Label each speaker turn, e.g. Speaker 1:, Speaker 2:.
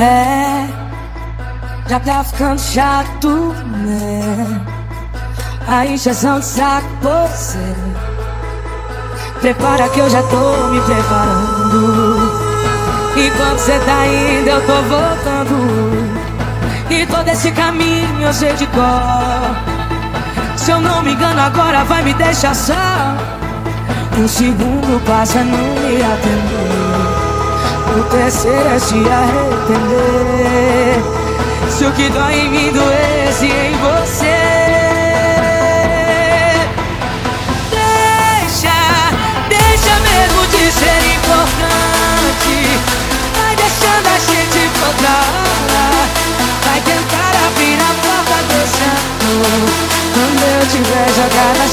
Speaker 1: É, já tá ficando chato, né? A injeção de saco você. Prepara que eu já tô me preparando. Enquanto cê tá indo, eu tô voltando. E todo esse caminho eu sei de cor. Se eu não me engano, agora vai me deixar só. Um segundo passa, não me atender acontecer é se arrepender. Se o que dói em mim doesse em você Deixa, deixa mesmo de ser importante. Vai deixando a gente toda Vai tentar abrir a porta deixando Quando eu tiver jogada